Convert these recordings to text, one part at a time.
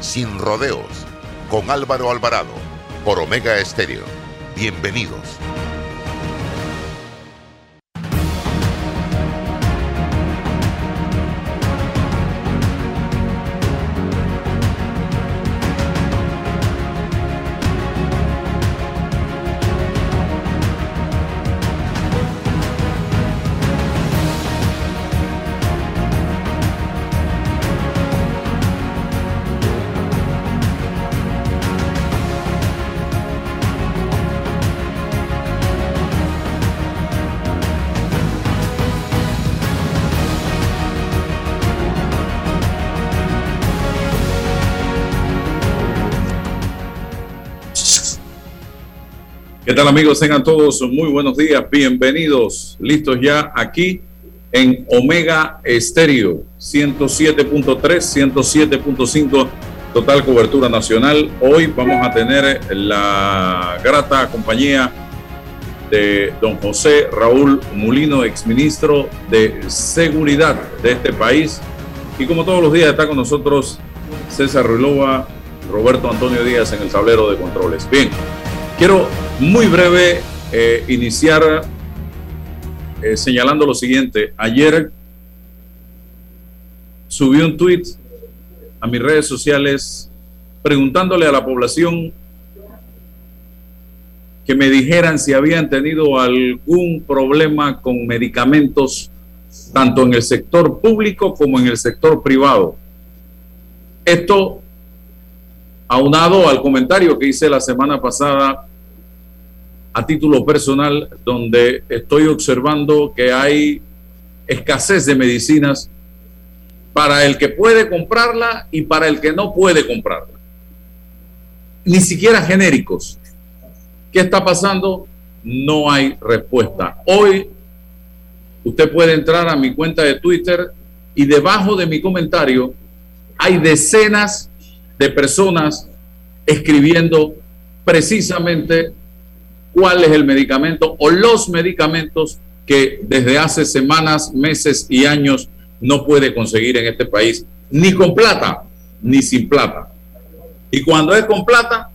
sin rodeos con Álvaro Alvarado por Omega Estéreo. Bienvenidos. Amigos? Tengan todos muy buenos días, bienvenidos, listos ya aquí en Omega Estéreo 107.3, 107.5, total cobertura nacional. Hoy vamos a tener la grata compañía de don José Raúl Mulino, exministro de Seguridad de este país. Y como todos los días está con nosotros César Ruilova, Roberto Antonio Díaz en el tablero de controles. Bien, quiero muy breve, eh, iniciar eh, señalando lo siguiente. Ayer subí un tweet a mis redes sociales preguntándole a la población que me dijeran si habían tenido algún problema con medicamentos, tanto en el sector público como en el sector privado. Esto aunado al comentario que hice la semana pasada a título personal, donde estoy observando que hay escasez de medicinas para el que puede comprarla y para el que no puede comprarla. Ni siquiera genéricos. ¿Qué está pasando? No hay respuesta. Hoy usted puede entrar a mi cuenta de Twitter y debajo de mi comentario hay decenas de personas escribiendo precisamente cuál es el medicamento o los medicamentos que desde hace semanas, meses y años no puede conseguir en este país, ni con plata, ni sin plata. Y cuando es con plata,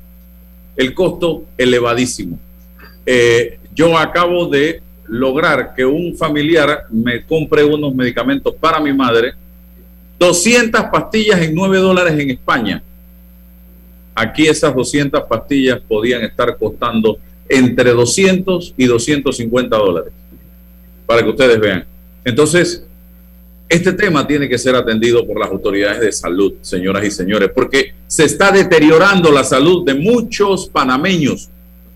el costo elevadísimo. Eh, yo acabo de lograr que un familiar me compre unos medicamentos para mi madre, 200 pastillas en 9 dólares en España. Aquí esas 200 pastillas podían estar costando entre 200 y 250 dólares, para que ustedes vean. Entonces, este tema tiene que ser atendido por las autoridades de salud, señoras y señores, porque se está deteriorando la salud de muchos panameños,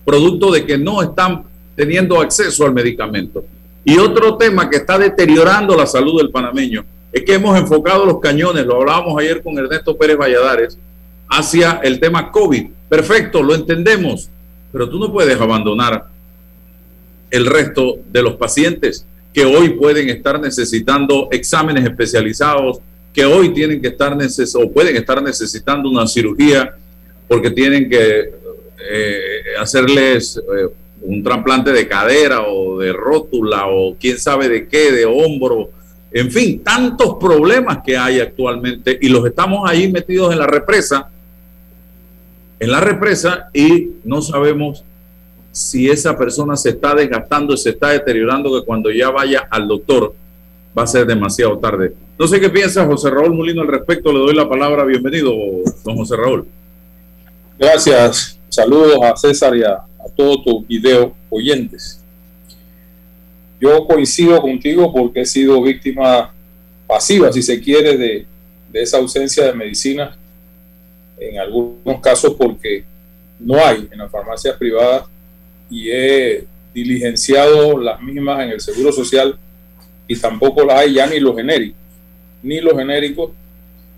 producto de que no están teniendo acceso al medicamento. Y otro tema que está deteriorando la salud del panameño es que hemos enfocado los cañones, lo hablábamos ayer con Ernesto Pérez Valladares, hacia el tema COVID. Perfecto, lo entendemos, pero tú no puedes abandonar el resto de los pacientes que hoy pueden estar necesitando exámenes especializados, que hoy tienen que estar neces o pueden estar necesitando una cirugía porque tienen que eh, hacerles eh, un trasplante de cadera o de rótula o quién sabe de qué, de hombro, en fin, tantos problemas que hay actualmente y los estamos ahí metidos en la represa en la represa y no sabemos si esa persona se está desgastando, se está deteriorando, que cuando ya vaya al doctor va a ser demasiado tarde. No sé qué piensa José Raúl Molino al respecto. Le doy la palabra. Bienvenido, don José Raúl. Gracias. Saludos a César y a, todos tus video oyentes. Yo coincido contigo porque he sido víctima pasiva, si se quiere, de, de esa ausencia de medicina en algunos casos porque no hay en las farmacias privadas y he diligenciado las mismas en el Seguro Social y tampoco las hay ya ni los genéricos, ni los genéricos.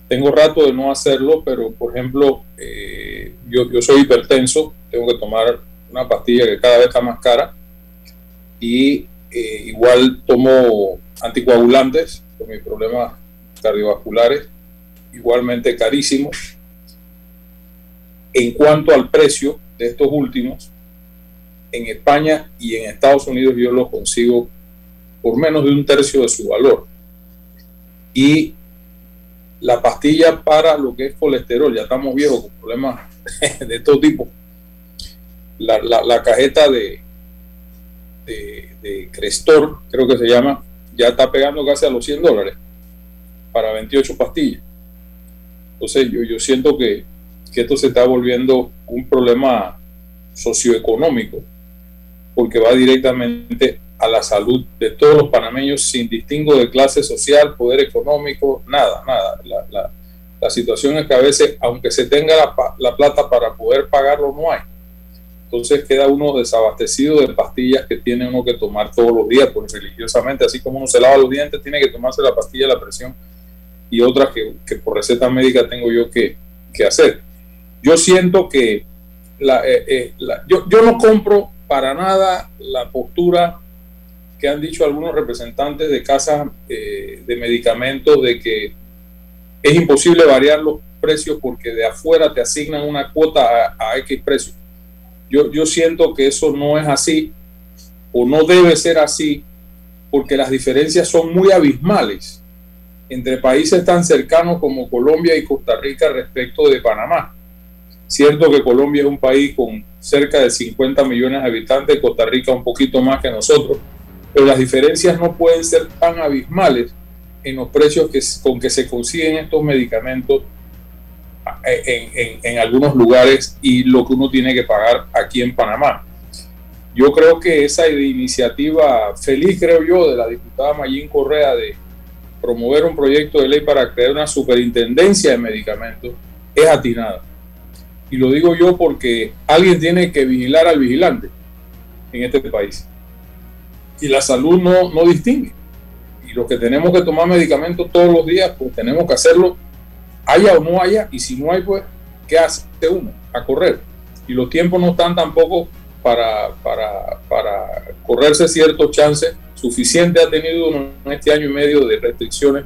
Tengo rato de no hacerlo, pero por ejemplo, eh, yo, yo soy hipertenso, tengo que tomar una pastilla que cada vez está más cara y eh, igual tomo anticoagulantes por mis problemas cardiovasculares, igualmente carísimos. En cuanto al precio de estos últimos, en España y en Estados Unidos yo los consigo por menos de un tercio de su valor. Y la pastilla para lo que es colesterol, ya estamos viejos con problemas de todo tipo. La, la, cajeta de, de, Crestor, creo que se llama, ya está pegando casi a los 100 dólares para 28 pastillas. Entonces yo, yo siento que, que esto se está volviendo un problema socioeconómico, porque va directamente a la salud de todos los panameños sin distingo de clase social, poder económico, nada, nada. La, la, la situación es que a veces, aunque se tenga la, la, plata para poder pagarlo, no hay. Entonces queda uno desabastecido de pastillas que tiene uno que tomar todos los días, pues religiosamente, así como uno se lava los dientes, tiene que tomarse la pastilla de la presión y otras que, que por receta médica tengo yo que, que hacer. Yo siento que la, eh, eh, yo, yo no compro para nada la postura que han dicho algunos representantes de casas eh, de medicamentos de que es imposible variar los precios porque de afuera te asignan una cuota a, X precio. Yo, yo siento que eso no es así o no debe ser así porque las diferencias son muy abismales entre países tan cercanos como Colombia y Costa Rica respecto de Panamá. Cierto que Colombia es un país con cerca de 50 millones de habitantes, Costa Rica un poquito más que nosotros, pero las diferencias no pueden ser tan abismales en los precios con que se consiguen estos medicamentos en, en, algunos lugares y lo que uno tiene que pagar aquí en Panamá. Yo creo que esa iniciativa feliz, creo yo, de la diputada Mayín Correa de promover un proyecto de ley para crear una superintendencia de medicamentos es atinada. Y lo digo yo porque alguien tiene que vigilar al vigilante en este país y la salud no, no distingue. Y los que tenemos que tomar medicamentos todos los días, pues tenemos que hacerlo, haya o no haya, y si no hay, pues, ¿qué hace uno? A correr. Y los tiempos no están tampoco para, para, para correrse ciertos chances. Suficiente ha tenido en este año y medio de restricciones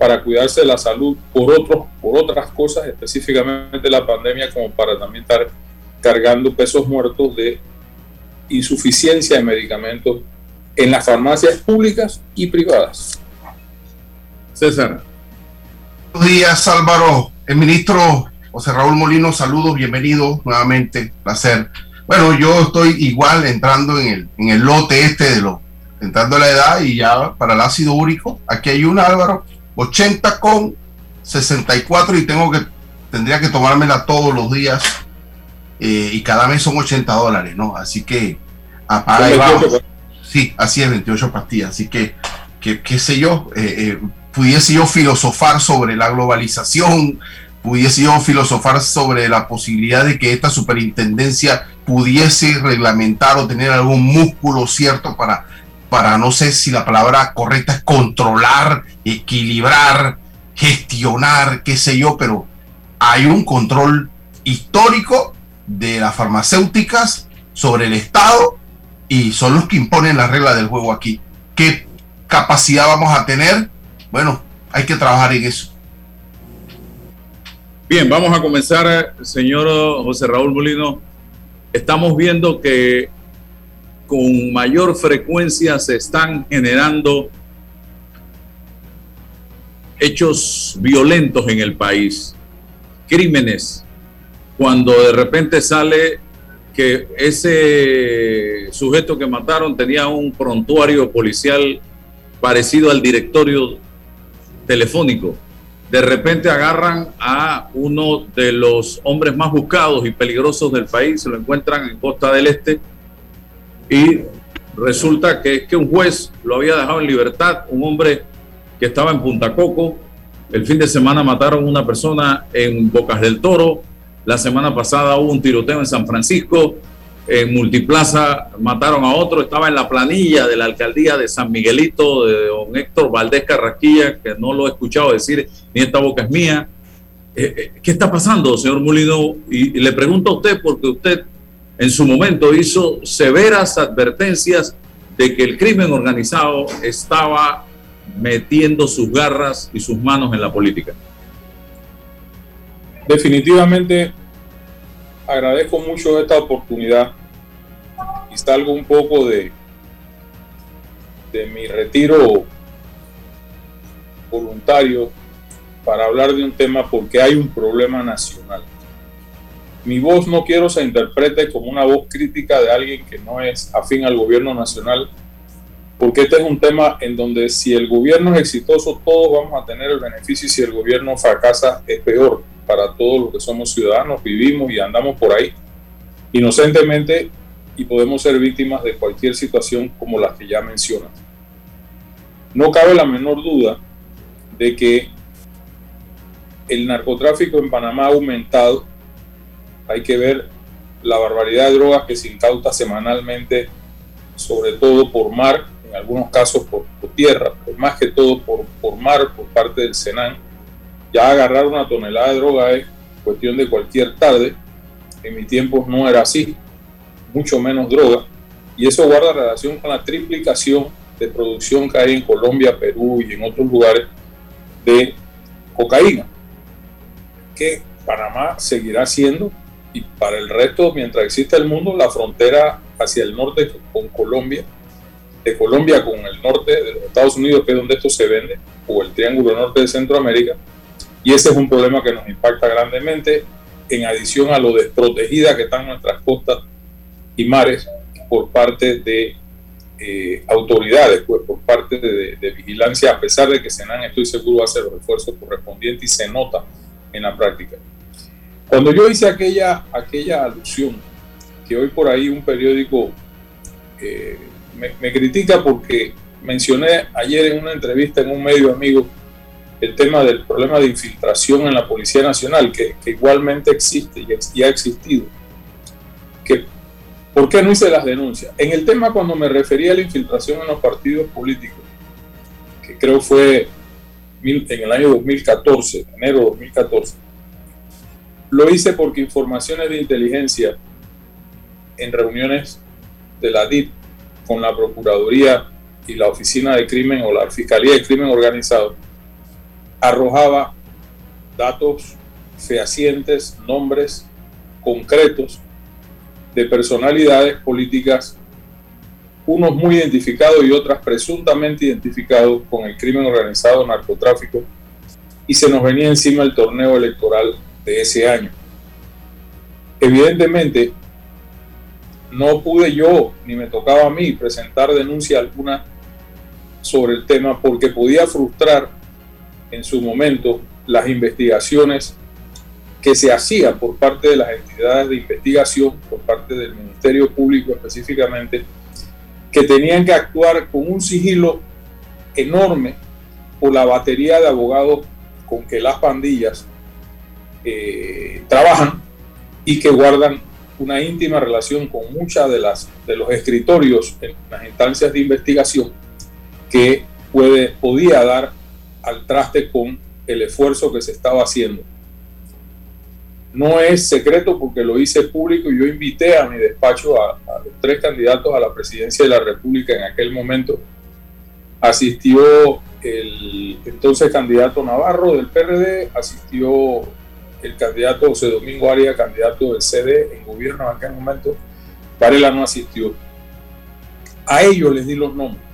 para cuidarse de la salud por, otros, por otras cosas, específicamente la pandemia, como para también estar cargando pesos muertos de insuficiencia de medicamentos en las farmacias públicas y privadas. César. Buenos días, Álvaro. El ministro José Raúl Molino, saludos, bienvenido nuevamente, placer. Bueno, yo estoy igual entrando en el, en el lote este de lo, entrando a la edad y ya para el ácido úrico, aquí hay una, Álvaro, 80 con 64 y tengo que, tendría que tomármela todos los días eh, y cada mes son 80 dólares, ¿no? Así que apaga y Sí, así es, 28 pastillas. Así que, que qué sé yo, eh, eh, pudiese yo filosofar sobre la globalización, pudiese yo filosofar sobre la posibilidad de que esta superintendencia pudiese reglamentar o tener algún músculo cierto para, para no sé si la palabra correcta es controlar, equilibrar, gestionar, qué sé yo, pero hay un control histórico de las farmacéuticas sobre el Estado y son los que imponen la regla del juego aquí. ¿Qué capacidad vamos a tener? Bueno, hay que trabajar en eso. Bien, vamos a comenzar, señor José Raúl Molino. Estamos viendo que con mayor frecuencia se están generando hechos violentos en el país, crímenes, cuando de repente sale que ese sujeto que mataron tenía un prontuario policial parecido al directorio telefónico. De repente agarran a uno de los hombres más buscados y peligrosos del país, se lo encuentran en Costa del Este y resulta que es que un juez lo había dejado en libertad, un hombre que estaba en Punta Coco. El fin de semana mataron una persona en Bocas del Toro, la semana pasada hubo un tiroteo en San Francisco en Multiplaza mataron a otro, estaba en la planilla de la alcaldía de San Miguelito, de don Héctor Valdés Carraquilla, que no lo he escuchado decir, ni esta boca es mía. Eh, eh, ¿Qué está pasando, señor Molino? Y le pregunto a usted, porque usted en su momento hizo severas advertencias de que el crimen organizado estaba metiendo sus garras y sus manos en la política. Definitivamente agradezco mucho esta oportunidad y salgo un poco de, de mi retiro voluntario para hablar de un tema porque hay un problema nacional. Mi voz no quiero se interprete como una voz crítica de alguien que no es afín al gobierno nacional, porque este es un tema en donde si el gobierno es exitoso, todos vamos a tener el beneficio y si el gobierno fracasa es peor para todos los que somos ciudadanos, vivimos y andamos por ahí inocentemente y podemos ser víctimas de cualquier situación como las que ya mencionas. No cabe la menor duda de que el narcotráfico en Panamá ha aumentado. Hay que ver la barbaridad de drogas que se incauta semanalmente, sobre todo por mar, en algunos casos por, tierra, pero más que todo por, por mar por parte del Senan ya agarrar una tonelada de droga es cuestión de cualquier tarde. En mi tiempo no era así, mucho menos droga. Y eso guarda relación con la triplicación de producción que hay en Colombia, Perú y en otros lugares de cocaína, que Panamá seguirá siendo y para el resto, mientras exista el mundo, la frontera hacia el norte con Colombia, de Colombia con el norte de los Estados Unidos, que es donde esto se vende, o el Triángulo Norte de Centroamérica, y ese es un problema que nos impacta grandemente, en adición a lo desprotegida que están nuestras costas y mares por parte de eh, autoridades, pues por parte de, vigilancia, a pesar de que Senan, estoy seguro, hace los esfuerzos correspondientes y se nota en la práctica. Cuando yo hice aquella, aquella alusión, que hoy por ahí un periódico eh, me, me critica porque mencioné ayer en una entrevista en un medio amigo el tema del problema de infiltración en la Policía Nacional, que, igualmente existe y, ha existido. Que, ¿Por qué no hice las denuncias? En el tema cuando me refería a la infiltración en los partidos políticos, que creo fue en el año 2014, enero de 2014, lo hice porque informaciones de inteligencia en reuniones de la DIP con la Procuraduría y la Oficina de Crimen o la Fiscalía de Crimen Organizado arrojaba datos fehacientes, nombres concretos de personalidades políticas, unos muy identificados y otras presuntamente identificados con el crimen organizado narcotráfico, y se nos venía encima el torneo electoral de ese año. Evidentemente, no pude yo, ni me tocaba a mí, presentar denuncia alguna sobre el tema porque podía frustrar en su momento las investigaciones que se hacían por parte de las entidades de investigación, por parte del Ministerio Público específicamente, que tenían que actuar con un sigilo enorme por la batería de abogados con que las pandillas trabajan y que guardan una íntima relación con muchas de las de los escritorios en las instancias de investigación que puede, podía dar al traste con el esfuerzo que se estaba haciendo. No es secreto porque lo hice público y yo invité a mi despacho a, tres candidatos a la presidencia de la República en aquel momento. Asistió el entonces candidato Navarro del PRD, asistió el candidato José Domingo Aria, candidato del CD en gobierno en aquel momento. Varela no asistió. A ellos les di los nombres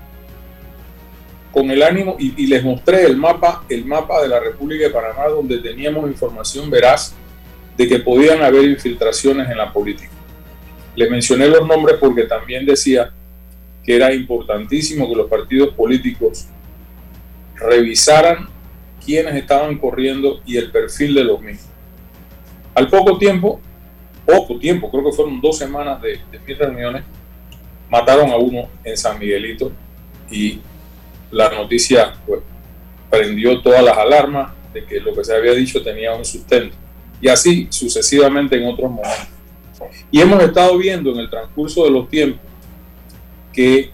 con el ánimo y, les mostré el mapa, el mapa de la República de Panamá donde teníamos información veraz de que podían haber infiltraciones en la política. Les mencioné los nombres porque también decía que era importantísimo que los partidos políticos revisaran quiénes estaban corriendo y el perfil de los mismos. Al poco tiempo, poco tiempo, creo que fueron dos semanas de, de mis reuniones, mataron a uno en San Miguelito y la noticia pues, prendió todas las alarmas de que lo que se había dicho tenía un sustento. Y así sucesivamente en otros momentos. Y hemos estado viendo en el transcurso de los tiempos que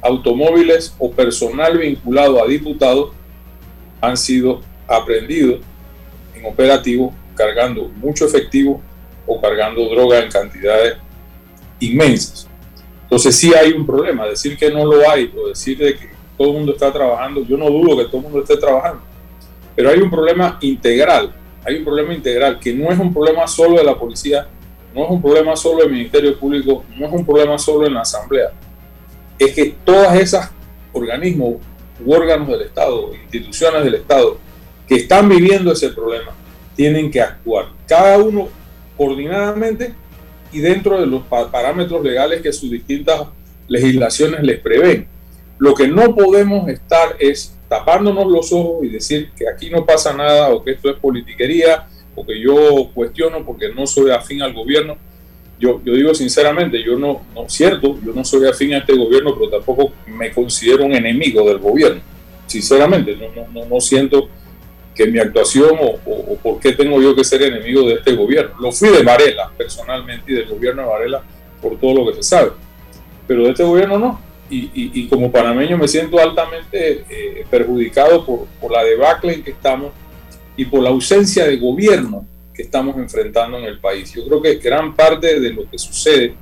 automóviles o personal vinculado a diputados han sido aprendidos en operativos cargando mucho efectivo o cargando droga en cantidades inmensas. Entonces sí hay un problema. Decir que no lo hay o decir de que todo el mundo está trabajando, yo no dudo que todo el mundo esté trabajando, pero hay un problema integral, hay un problema integral que no es un problema solo de la policía, no es un problema solo del Ministerio Público, no es un problema solo en la Asamblea, es que todas esas organismos u órganos del Estado, instituciones del Estado que están viviendo ese problema, tienen que actuar, cada uno coordinadamente y dentro de los parámetros legales que sus distintas legislaciones les prevén. Lo que no podemos estar es tapándonos los ojos y decir que aquí no pasa nada o que esto es politiquería o que yo cuestiono porque no soy afín al gobierno. Yo, yo digo sinceramente, yo no, no, cierto, yo no soy afín a este gobierno, pero tampoco me considero un enemigo del gobierno. Sinceramente, no, no, no siento que mi actuación o, o, por qué tengo yo que ser enemigo de este gobierno. Lo fui de Varela personalmente y del gobierno de Varela por todo lo que se sabe, pero de este gobierno no. Y, y, como panameño me siento altamente eh, perjudicado por, por, la debacle en que estamos y por la ausencia de gobierno que estamos enfrentando en el país. Yo creo que gran parte de lo que sucede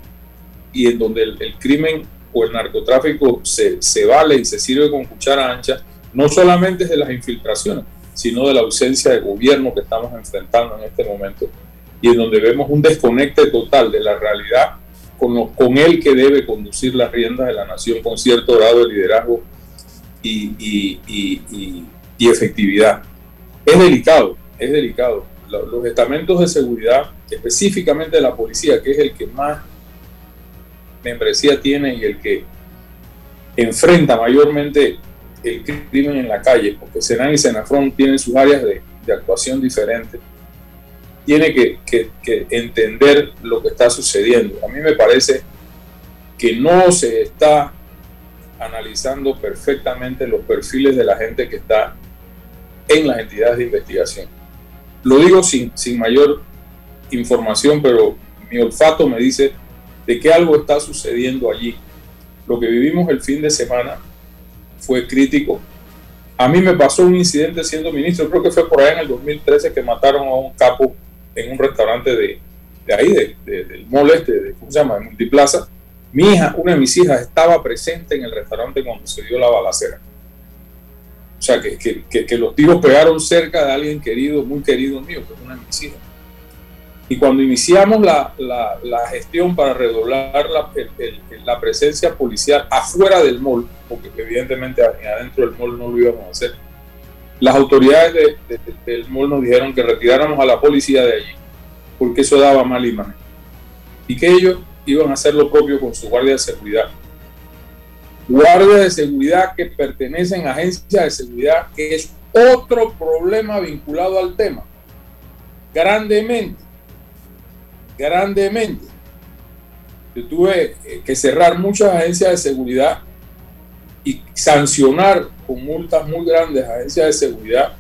y en donde el, el crimen o el narcotráfico se, se vale y se sirve con cuchara ancha, no solamente es de las infiltraciones, sino de la ausencia de gobierno que estamos enfrentando en este momento y en donde vemos un desconecte total de la realidad con, el que debe conducir las riendas de la nación con cierto grado de liderazgo y, y, y, y efectividad. Es delicado, es delicado. Los estamentos de seguridad, específicamente la policía, que es el que más membresía tiene y el que enfrenta mayormente el crimen en la calle, porque Senan y Senafrón tienen sus áreas de, de actuación diferentes, tiene que, que, que, entender lo que está sucediendo. A mí me parece que no se está analizando perfectamente los perfiles de la gente que está en las entidades de investigación. Lo digo sin, sin mayor información, pero mi olfato me dice de que algo está sucediendo allí. Lo que vivimos el fin de semana fue crítico. A mí me pasó un incidente siendo ministro, creo que fue por ahí en el 2013 que mataron a un capo en un restaurante de, de ahí, de, de, del mall este, de, ¿cómo se llama?, de Multiplaza. Mi hija, una de mis hijas, estaba presente en el restaurante cuando se dio la balacera. O sea, que, que, que, que los tiros pegaron cerca de alguien querido, muy querido mío, que es una de mis hijas. Y cuando iniciamos la, la, la gestión para redoblar la, el, el, la, presencia policial afuera del mall, porque evidentemente adentro del mall no lo íbamos a hacer, las autoridades de, de, del mall nos dijeron que retiráramos a la policía de allí, porque eso daba mal imagen. Y que ellos iban a hacer lo propio con su guardia de seguridad. Guardias de seguridad que pertenecen a agencias de seguridad, que es otro problema vinculado al tema. Grandemente grandemente. Yo tuve eh, que cerrar muchas agencias de seguridad y sancionar con multas muy grandes agencias de seguridad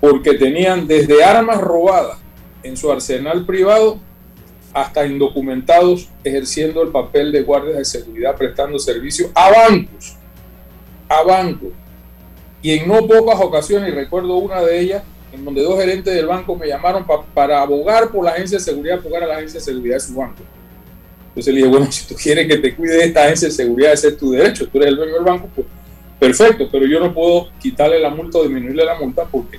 porque tenían desde armas robadas en su arsenal privado hasta indocumentados ejerciendo el papel de guardias de seguridad prestando servicio a bancos, a bancos. Y en no pocas ocasiones, y recuerdo una de ellas, en donde dos gerentes del banco me llamaron pa, para abogar por la agencia de seguridad, abogar a la agencia de seguridad de su banco. Entonces le dije, bueno, si tú quieres que te cuide esta agencia de seguridad, ese es tu derecho, tú eres el dueño del banco, pues perfecto, pero yo no puedo quitarle la multa o disminuirle la multa porque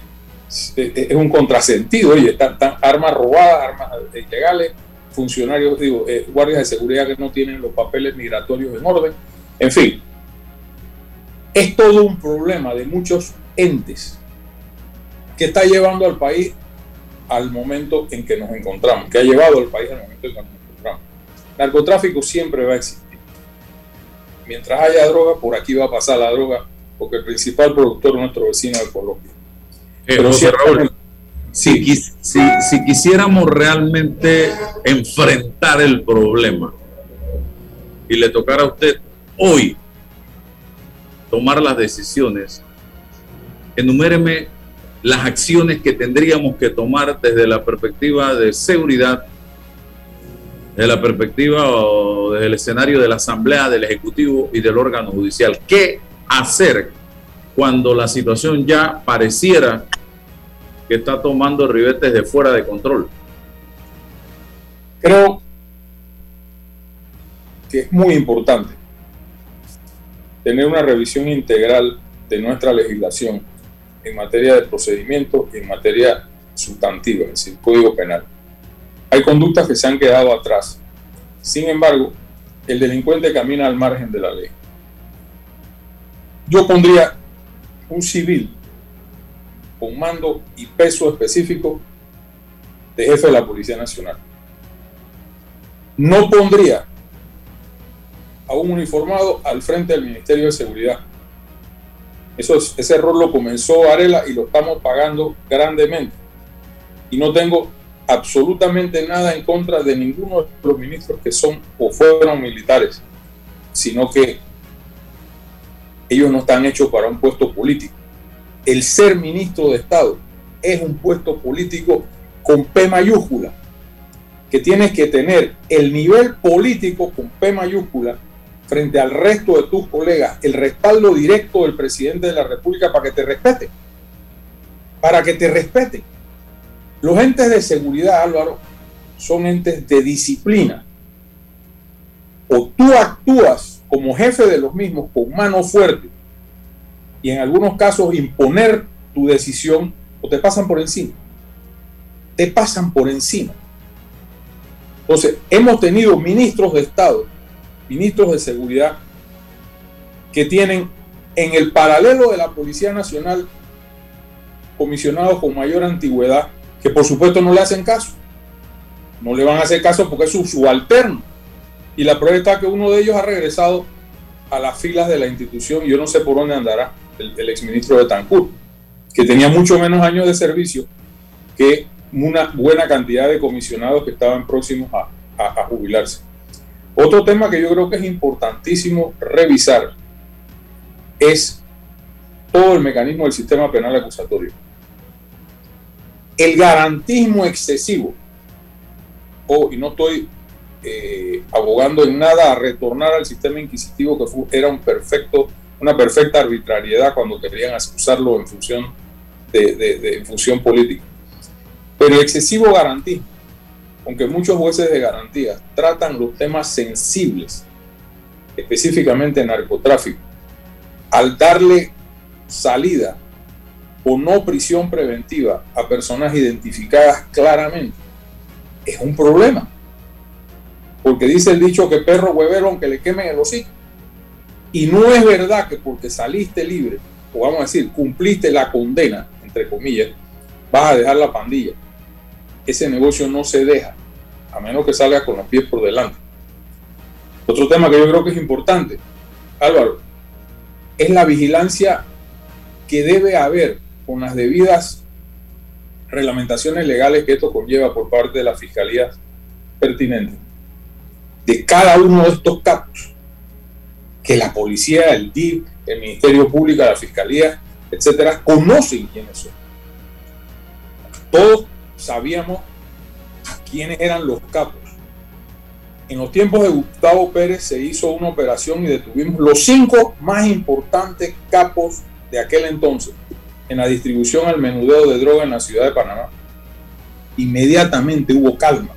es un contrasentido, oye, están, están armas robadas, armas ilegales, funcionarios, digo, eh, guardias de seguridad que no tienen los papeles migratorios en orden, en fin, es todo un problema de muchos entes que está llevando al país al momento en que nos encontramos, que ha llevado al país al momento en que nos encontramos. Narcotráfico siempre va a existir. Mientras haya droga, por aquí va a pasar la droga, porque el principal productor es nuestro vecino de Colombia. Eh, Pero José Raúl, si, si, si quisiéramos realmente enfrentar el problema y le tocara a usted hoy tomar las decisiones, enuméreme las acciones que tendríamos que tomar desde la perspectiva de seguridad desde la perspectiva o el escenario de la Asamblea, del Ejecutivo y del órgano judicial. ¿Qué hacer cuando la situación ya pareciera que está tomando ribetes de fuera de control? Creo que es muy importante tener una revisión integral de nuestra legislación en materia de procedimiento y en materia sustantiva, es decir, código penal. Hay conductas que se han quedado atrás. Sin embargo, el delincuente camina al margen de la ley. Yo pondría un civil con mando y peso específico de jefe de la Policía Nacional. No pondría a un uniformado al frente del Ministerio de Seguridad. Eso, ese error lo comenzó Varela y lo estamos pagando grandemente. Y no tengo absolutamente nada en contra de ninguno de los ministros que son o fueron militares, sino que ellos no están hechos para un puesto político. El ser ministro de Estado es un puesto político con P mayúscula, que tienes que tener el nivel político con P mayúscula frente al resto de tus colegas, el respaldo directo del presidente de la República para que te respete. Para que te respete. Los entes de seguridad, Álvaro, son entes de disciplina. O tú actúas como jefe de los mismos con mano fuerte y en algunos casos imponer tu decisión o te pasan por encima. Te pasan por encima. Entonces, hemos tenido ministros de Estado, ministros de seguridad, que tienen en el paralelo de la Policía Nacional comisionados con mayor antigüedad que por supuesto no le hacen caso. No le van a hacer caso porque es su subalterno. Y la prueba está que uno de ellos ha regresado a las filas de la institución, yo no sé por dónde andará, el, exministro de Tancur, que tenía mucho menos años de servicio que una buena cantidad de comisionados que estaban próximos a jubilarse. Otro tema que yo creo que es importantísimo revisar es todo el mecanismo del sistema penal acusatorio el garantismo excesivo, oh, y no estoy eh, abogando en nada a retornar al sistema inquisitivo que era un perfecto, una perfecta arbitrariedad cuando querían usarlo en función, de, en función política. Pero el excesivo garantismo, aunque muchos jueces de garantía tratan los temas sensibles, específicamente narcotráfico, al darle salida o no prisión preventiva a personas identificadas claramente es un problema. Porque dice el dicho que perro huevero aunque le quemen el hocico. Y no es verdad que porque saliste libre, o vamos a decir, cumpliste la condena, entre comillas, vas a dejar la pandilla. Ese negocio no se deja, a menos que salga con los pies por delante. Otro tema que yo creo que es importante, Álvaro, es la vigilancia que debe haber con las debidas reglamentaciones legales que esto conlleva por parte de la Fiscalía pertinente, de cada uno de estos capos, que la policía, el DIP, el Ministerio Público, la Fiscalía, etcétera, conocen quiénes son. Todos sabíamos quiénes eran los capos. En los tiempos de Gustavo Pérez se hizo una operación y detuvimos los cinco más importantes capos de aquel entonces en la distribución al menudeo de droga en la ciudad de Panamá. Inmediatamente hubo calma.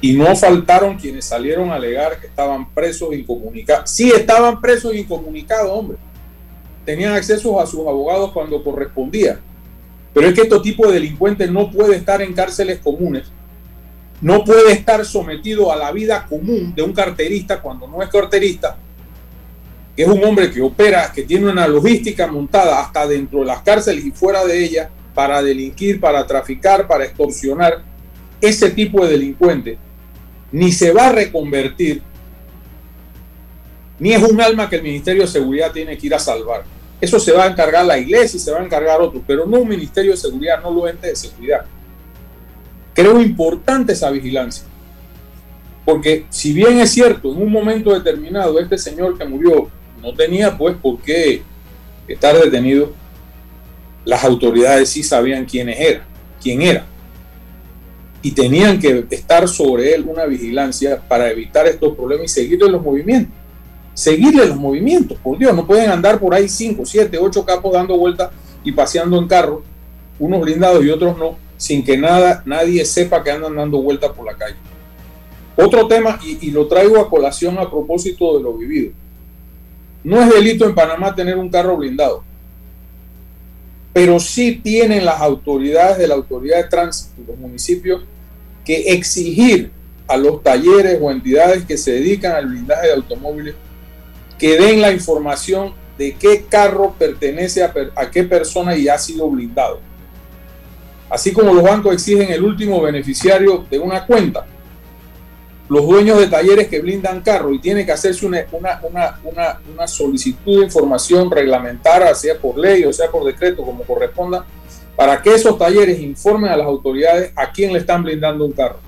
Y no faltaron quienes salieron a alegar que estaban presos incomunicados. Sí, estaban presos incomunicados, hombre. Tenían acceso a sus abogados cuando correspondía. Pero es que este tipo de delincuentes no puede estar en cárceles comunes. No puede estar sometido a la vida común de un carterista cuando no es carterista que es un hombre que opera, que tiene una logística montada hasta dentro de las cárceles y fuera de ellas para delinquir, para traficar, para extorsionar, ese tipo de delincuente ni se va a reconvertir, ni es un alma que el Ministerio de Seguridad tiene que ir a salvar. Eso se va a encargar la iglesia y se va a encargar otros, pero no un Ministerio de Seguridad, no lo ente de seguridad. Creo importante esa vigilancia. Porque si bien es cierto, en un momento determinado, este señor que murió no tenía pues por qué estar detenido. Las autoridades sí sabían quiénes era, quién era. y tenían que estar sobre él una vigilancia para evitar estos problemas y seguirle los movimientos. Seguirle los movimientos, por Dios, no pueden andar por ahí 5, 7, 8 capos dando vueltas y paseando en carro, unos blindados y otros no, sin que nada, nadie sepa que andan dando vueltas por la calle. Otro tema, y, y lo traigo a colación a propósito de lo vivido. No es delito en Panamá tener un carro blindado, pero sí tienen las autoridades de la autoridad de tránsito, los municipios, que exigir a los talleres o entidades que se dedican al blindaje de automóviles que den la información de qué carro pertenece a, qué persona y ha sido blindado. Así como los bancos exigen el último beneficiario de una cuenta, los dueños de talleres que blindan carros y tiene que hacerse una, una, una, una, solicitud de información reglamentaria, sea por ley o sea por decreto, como corresponda, para que esos talleres informen a las autoridades a quién le están blindando un carro.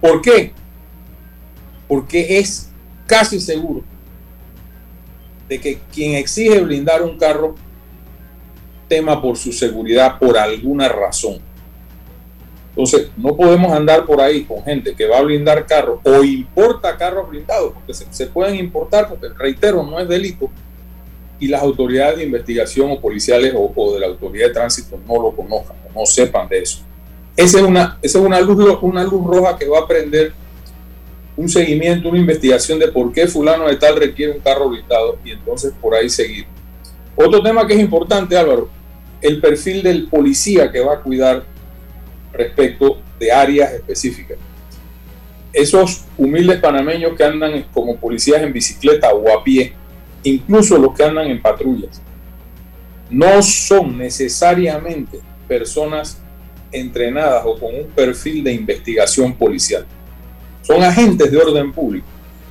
¿Por qué? Porque es casi seguro de que quien exige blindar un carro tema por su seguridad por alguna razón. Entonces, no podemos andar por ahí con gente que va a blindar carros o importa carros blindados, porque se, pueden importar, porque reitero, no es delito, y las autoridades de investigación o policiales o, de la autoridad de tránsito no lo conozcan, no sepan de eso. Esa es una, esa es una, luz, una luz roja que va a prender un seguimiento, una investigación de por qué fulano de tal requiere un carro blindado y entonces por ahí seguir. Otro tema que es importante, Álvaro, el perfil del policía que va a cuidar respecto de áreas específicas. Esos humildes panameños que andan como policías en bicicleta o a pie, incluso los que andan en patrullas, no son necesariamente personas entrenadas o con un perfil de investigación policial. Son agentes de orden público,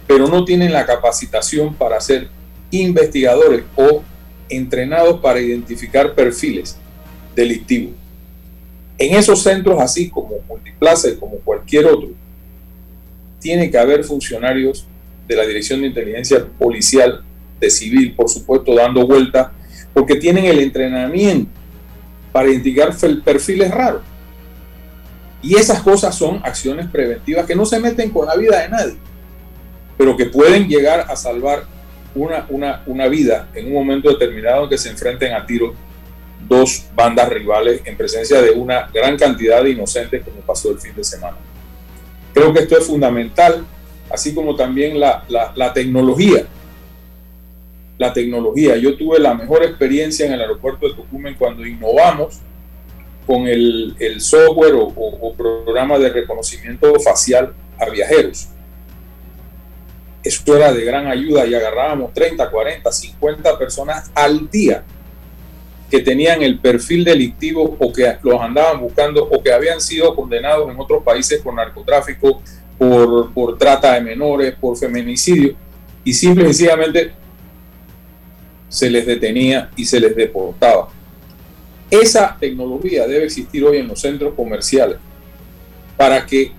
pero no tienen la capacitación para ser investigadores o entrenados para identificar perfiles delictivos. En esos centros, así como Multiplaza y como cualquier otro, tiene que haber funcionarios de la Dirección de Inteligencia Policial, de Civil, por supuesto, dando vuelta, porque tienen el entrenamiento para identificar perfiles raros. Y esas cosas son acciones preventivas que no se meten con la vida de nadie, pero que pueden llegar a salvar una, una, una vida en un momento determinado en que se enfrenten a tiros dos bandas rivales en presencia de una gran cantidad de inocentes como pasó el fin de semana. Creo que esto es fundamental, así como también la, la, tecnología. La tecnología. Yo tuve la mejor experiencia en el aeropuerto de Tocumen cuando innovamos con el, el software o, o, programa de reconocimiento facial a viajeros. Eso era de gran ayuda y agarrábamos 30, 40, 50 personas al día que tenían el perfil delictivo o que los andaban buscando o que habían sido condenados en otros países por narcotráfico, por, por trata de menores, por feminicidio, y simple y sencillamente se les detenía y se les deportaba. Esa tecnología debe existir hoy en los centros comerciales para que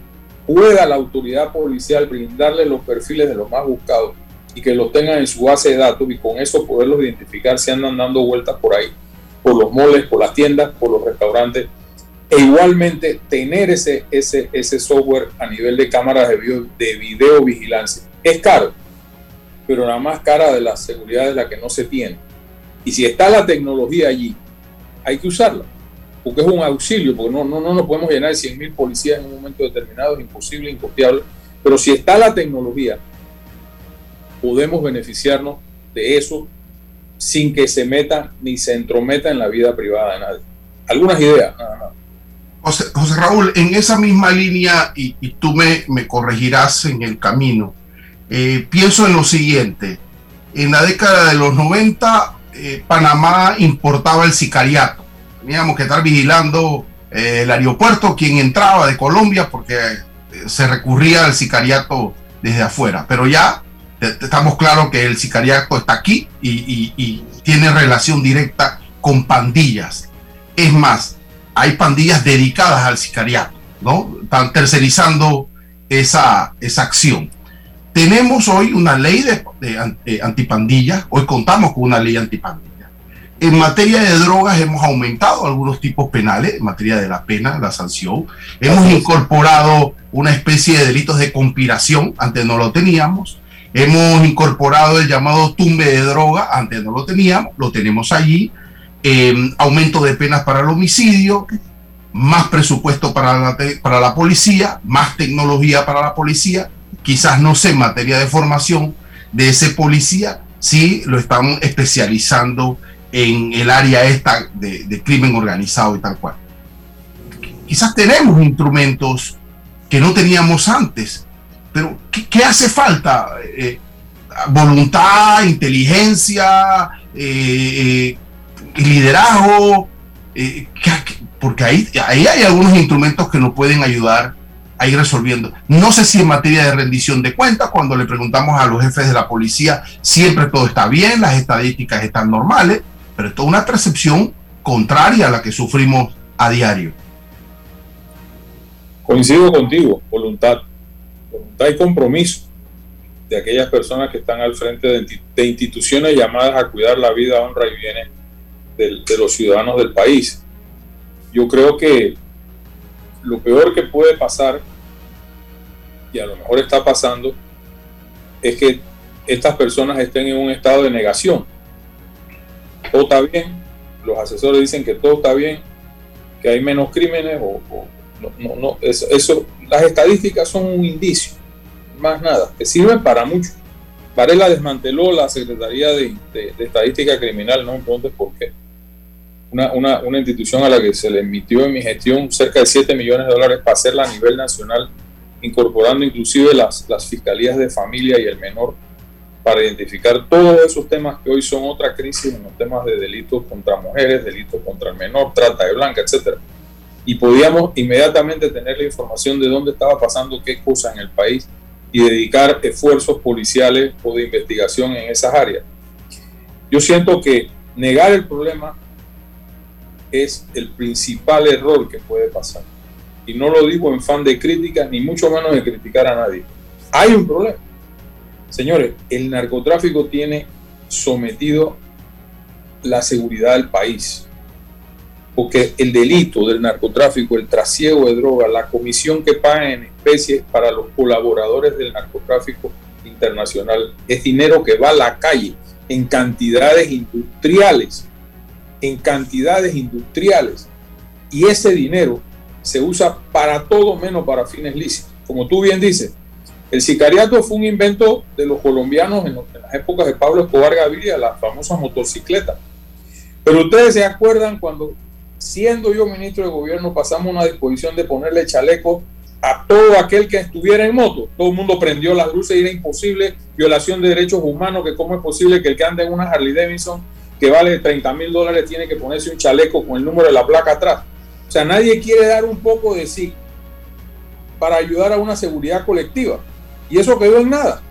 pueda la autoridad policial brindarle los perfiles de los más buscados y que los tengan en su base de datos y con eso poderlos identificar si andan dando vueltas por ahí por los moles, por las tiendas, por los restaurantes, e igualmente tener ese, ese, ese software a nivel de cámaras de video, de video vigilancia. Es caro, pero la más cara de la seguridad es la que no se tiene. Y si está la tecnología allí, hay que usarla, porque es un auxilio, porque no, no, no nos podemos llenar de 100.000 policías en un momento determinado, es imposible, incosteable, pero si está la tecnología, podemos beneficiarnos de eso sin que se meta ni se entrometa en la vida privada de nadie. Algunas ideas, José, Raúl, en esa misma línea, y, tú me, me, corregirás en el camino, eh, pienso en lo siguiente. En la década de los 90, eh, Panamá importaba el sicariato. Teníamos que estar vigilando eh, el aeropuerto, quien entraba de Colombia, porque se recurría al sicariato desde afuera. Pero ya estamos claros que el sicariato está aquí y, tiene relación directa con pandillas. Es más, hay pandillas dedicadas al sicariato, ¿no? Están tercerizando esa, esa acción. Tenemos hoy una ley de, de, antipandilla, hoy contamos con una ley antipandilla. En materia de drogas hemos aumentado algunos tipos penales, en materia de la pena, la sanción. Hemos incorporado una especie de delitos de conspiración, antes no lo teníamos. Hemos incorporado el llamado tumbe de droga, antes no lo teníamos, lo tenemos allí. Eh, aumento de penas para el homicidio, más presupuesto para la, para la policía, más tecnología para la policía. Quizás no sé materia de formación de ese policía, si lo están especializando en el área esta de, crimen organizado y tal cual. Quizás tenemos instrumentos que no teníamos antes, pero ¿qué, hace falta? Eh, voluntad, inteligencia, eh, eh, liderazgo, porque ahí, ahí hay algunos instrumentos que nos pueden ayudar a resolviendo. No sé si en materia de rendición de cuentas, cuando le preguntamos a los jefes de la policía, siempre todo está bien, las estadísticas están normales, pero es toda una percepción contraria a la que sufrimos a diario. Coincido contigo, voluntad, voluntad y compromiso de aquellas personas que están al frente de, instituciones llamadas a cuidar la vida, honra y bienes de, los ciudadanos del país. Yo creo que lo peor que puede pasar, y a lo mejor está pasando, es que estas personas estén en un estado de negación todo está bien, los asesores dicen que todo está bien, que hay menos crímenes o, no, no, eso, las estadísticas son un indicio, más nada, que sirven para mucho. Varela desmanteló la Secretaría de, Estadística Criminal, no me preguntes por qué. Una, una, una, institución a la que se le emitió en mi gestión cerca de 7 millones de dólares para hacerla a nivel nacional, incorporando inclusive las, las fiscalías de familia y el menor para identificar todos esos temas que hoy son otra crisis en los temas de delitos contra mujeres, delitos contra el menor, trata de blanca, etcétera. Y podíamos inmediatamente tener la información de dónde estaba pasando qué cosa en el país y dedicar esfuerzos policiales o de investigación en esas áreas. Yo siento que negar el problema es el principal error que puede pasar. Y no lo digo en fan de críticas, ni mucho menos de criticar a nadie. Hay un problema Señores, el narcotráfico tiene sometido la seguridad del país. Porque el delito del narcotráfico, el trasiego de drogas, la comisión que paga en especies para los colaboradores del narcotráfico internacional, es dinero que va a la calle en cantidades industriales, en cantidades industriales. Y ese dinero se usa para todo menos para fines lícitos. Como tú bien dices, el sicariato fue un invento de los colombianos en, las épocas de Pablo Escobar Gaviria, la famosa motocicleta. Pero ustedes se acuerdan cuando, siendo yo ministro de gobierno, pasamos una disposición de ponerle chaleco a todo aquel que estuviera en moto. Todo el mundo prendió las luces y era imposible, violación de derechos humanos, que cómo es posible que el que ande en una Harley Davidson que vale 30 mil dólares tiene que ponerse un chaleco con el número de la placa atrás. O sea, nadie quiere dar un poco de sí para ayudar a una seguridad colectiva. Y eso quedó en nada.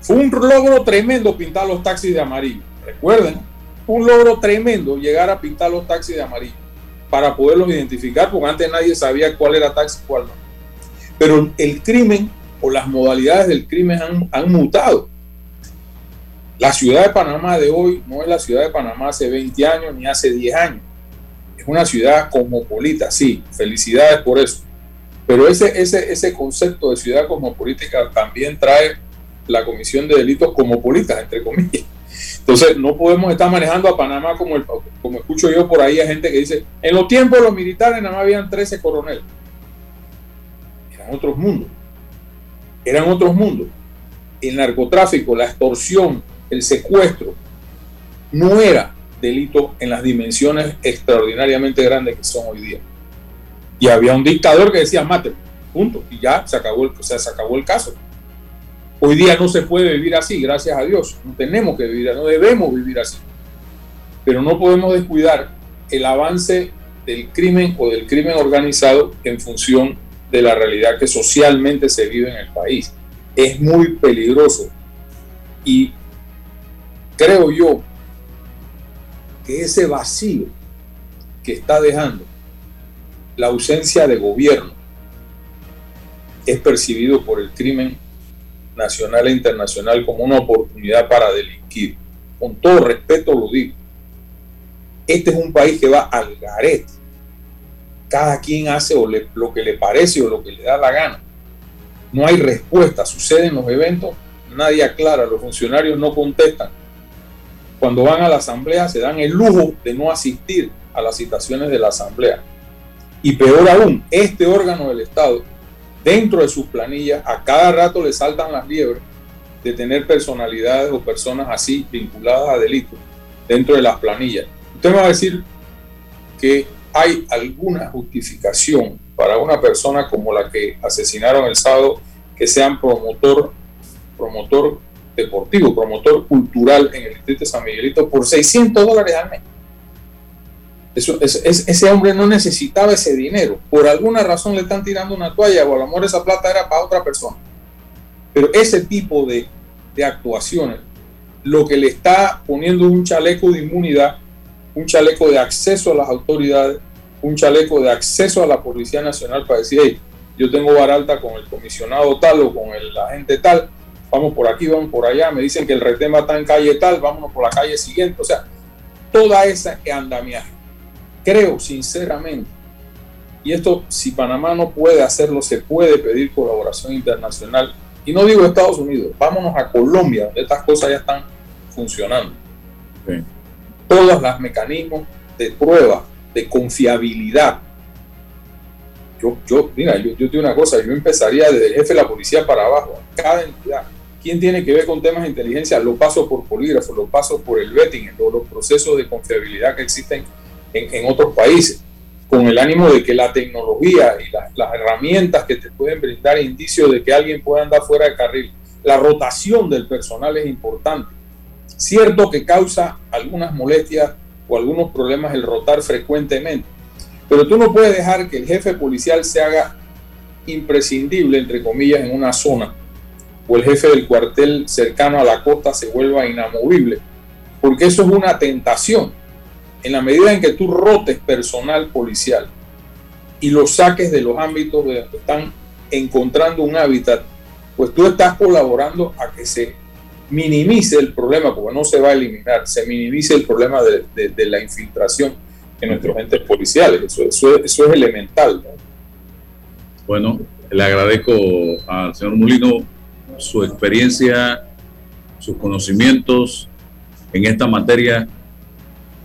Fue un logro tremendo pintar los taxis de amarillo. Recuerden, un logro tremendo llegar a pintar los taxis de amarillo para poderlos identificar, porque antes nadie sabía cuál era taxi y cuál no. Pero el crimen o las modalidades del crimen han, han mutado. La ciudad de Panamá de hoy no es la ciudad de Panamá hace 20 años ni hace 10 años. Una ciudad cosmopolita, sí, felicidades por eso. Pero ese, ese, ese concepto de ciudad cosmopolítica también trae la comisión de delitos cosmopolitas, entre comillas. Entonces, no podemos estar manejando a Panamá como, el, como escucho yo por ahí a gente que dice, en los tiempos los militares nada más habían 13 coroneles. Eran otros mundos. Eran otros mundos. El narcotráfico, la extorsión, el secuestro, no era delito en las dimensiones extraordinariamente grandes que son hoy día. Y había un dictador que decía, mate, punto, y ya se acabó, el, se acabó el caso. Hoy día no se puede vivir así, gracias a Dios. No tenemos que vivir, no debemos vivir así. Pero no podemos descuidar el avance del crimen o del crimen organizado en función de la realidad que socialmente se vive en el país. Es muy peligroso. Y creo yo que ese vacío que está dejando la ausencia de gobierno es percibido por el crimen nacional e internacional como una oportunidad para delinquir. Con todo respeto lo digo. Este es un país que va al garete. Cada quien hace lo que le parece o lo que le da la gana. No hay respuesta. Suceden los eventos, nadie aclara, los funcionarios no contestan. Cuando van a la asamblea se dan el lujo de no asistir a las citaciones de la asamblea. Y peor aún, este órgano del Estado, dentro de sus planillas, a cada rato le saltan las liebres de tener personalidades o personas así vinculadas a delitos dentro de las planillas. Usted me va a decir que hay alguna justificación para una persona como la que asesinaron el sábado que sean promotor, promotor deportivo, promotor cultural en el distrito de San Miguelito por 600 dólares al mes. Eso, ese hombre no necesitaba ese dinero. Por alguna razón le están tirando una toalla o a lo mejor esa plata era para otra persona. Pero ese tipo de, de actuaciones, lo que le está poniendo un chaleco de inmunidad, un chaleco de acceso a las autoridades, un chaleco de acceso a la Policía Nacional para decir, hey, yo tengo baralta con el comisionado tal o con el agente tal, vamos por aquí, vamos por allá, me dicen que el retema está en calle tal, vámonos por la calle siguiente, o sea, toda esa andamiaje. Creo sinceramente, y esto si Panamá no puede hacerlo, se puede pedir colaboración internacional, y no digo Estados Unidos, vámonos a Colombia, donde estas cosas ya están funcionando. Todos los mecanismos de prueba, de confiabilidad. Yo, yo, mira, yo, yo tengo una cosa, yo empezaría desde el jefe de la policía para abajo, cada entidad ¿Quién tiene que ver con temas de inteligencia? Lo paso por polígrafo, lo paso por el vetting, los procesos de confiabilidad que existen en, otros países, con el ánimo de que la tecnología y las herramientas que te pueden brindar indicios de que alguien pueda andar fuera de carril, la rotación del personal es importante. Cierto que causa algunas molestias o algunos problemas el rotar frecuentemente, pero tú no puedes dejar que el jefe policial se haga imprescindible, entre comillas, en una zona o el jefe del cuartel cercano a la costa se vuelva inamovible, porque eso es una tentación. En la medida en que tú rotes personal policial y lo saques de los ámbitos donde están encontrando un hábitat, pues tú estás colaborando a que se minimice el problema, porque no se va a eliminar, se minimice el problema de, la infiltración en nuestros entes policiales. Eso, eso, es elemental. Bueno, le agradezco al señor Molino su experiencia, sus conocimientos en esta materia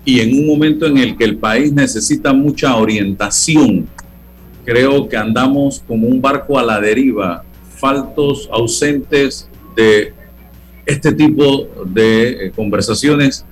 y en un momento en el que el país necesita mucha orientación. Creo que andamos como un barco a la deriva, faltos, ausentes de este tipo de eh, conversaciones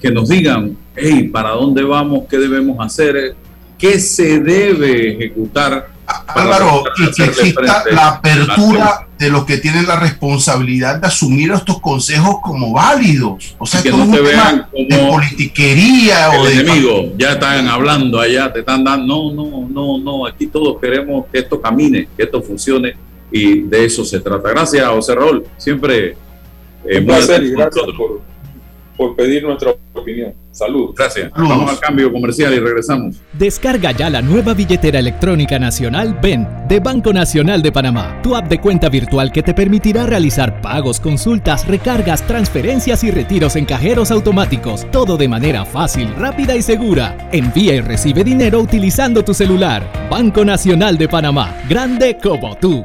que nos digan, hey, ¿para dónde vamos? ¿Qué debemos hacer? ¿Qué se debe ejecutar Álvaro, y que exista la apertura de los que tienen la responsabilidad de asumir estos consejos como válidos. O sea, que no te vean como de politiquería o de enemigo. Ya están hablando allá, te están dando. No, no, no, no. Aquí todos queremos que esto camine, que esto funcione y de eso se trata. Gracias, José Raúl. Siempre. Eh, Un placer y gracias por, por pedir nuestra opinión. Salud. Gracias. Vamos al cambio comercial y regresamos. Descarga ya la nueva billetera electrónica nacional BEN de Banco Nacional de Panamá. Tu app de cuenta virtual que te permitirá realizar pagos, consultas, recargas, transferencias y retiros en cajeros automáticos. Todo de manera fácil, rápida y segura. Envía y recibe dinero utilizando tu celular. Banco Nacional de Panamá. Grande como tú.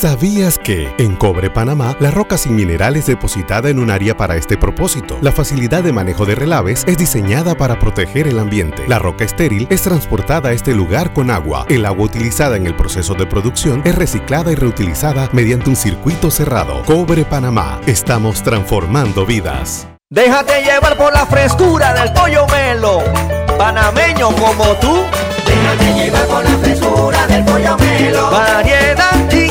¿Sabías que en Cobre Panamá la roca sin mineral es depositada en un área para este propósito? La facilidad de manejo de relaves es diseñada para proteger el ambiente. La roca estéril es transportada a este lugar con agua. El agua utilizada en el proceso de producción es reciclada y reutilizada mediante un circuito cerrado. Cobre Panamá. Estamos transformando vidas. Déjate llevar por la frescura del pollo melo. Panameño como tú. Déjate llevar por la frescura del pollo melo. Variedad y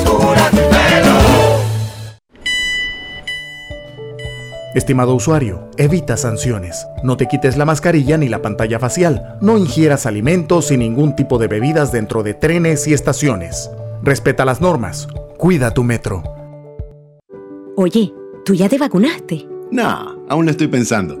Estimado usuario, evita sanciones. No te quites la mascarilla ni la pantalla facial. No ingieras alimentos y ningún tipo de bebidas dentro de trenes y estaciones. Respeta las normas. Cuida tu metro. Oye, ¿tú ya te vacunaste? No, aún lo estoy pensando.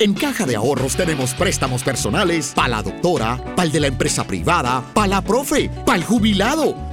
En Caja de Ahorros tenemos préstamos personales para la doctora, para el de la empresa privada, para la profe, para el jubilado,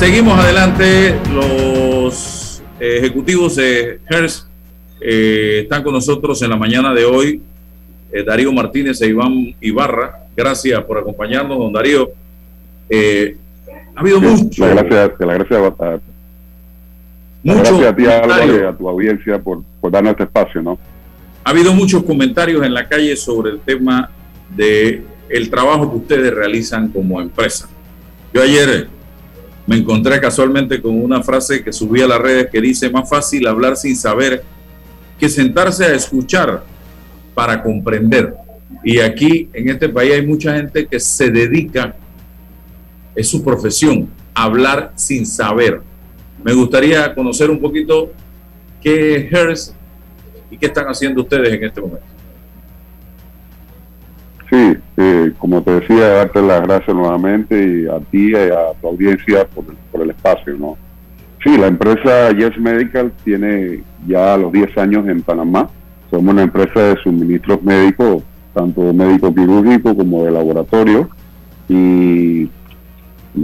Seguimos adelante. Los ejecutivos de Hertz eh, están con nosotros en la mañana de hoy. Eh, Darío Martínez e Iván Ibarra. Gracias por acompañarnos, don Darío. Eh, ha habido mucho. La gracias, la gracias, a, mucho gracias a ti, Álvaro, y a tu audiencia por por darnos este espacio, ¿no? Ha habido muchos comentarios en la calle sobre el tema de el trabajo que ustedes realizan como empresa. Yo ayer me encontré casualmente con una frase que subí a las redes que dice más fácil hablar sin saber que sentarse a escuchar para comprender. Y aquí en este país hay mucha gente que se dedica, es su profesión, hablar sin saber. Me gustaría conocer un poquito qué es HERS y qué están haciendo ustedes en este momento. Sí, eh, como te decía, darte las gracias nuevamente y a ti y a tu audiencia por el, por el espacio, ¿no? Sí, la empresa Yes Medical tiene ya los 10 años en Panamá. Somos una empresa de suministros médicos, tanto médico quirúrgico como de laboratorio, y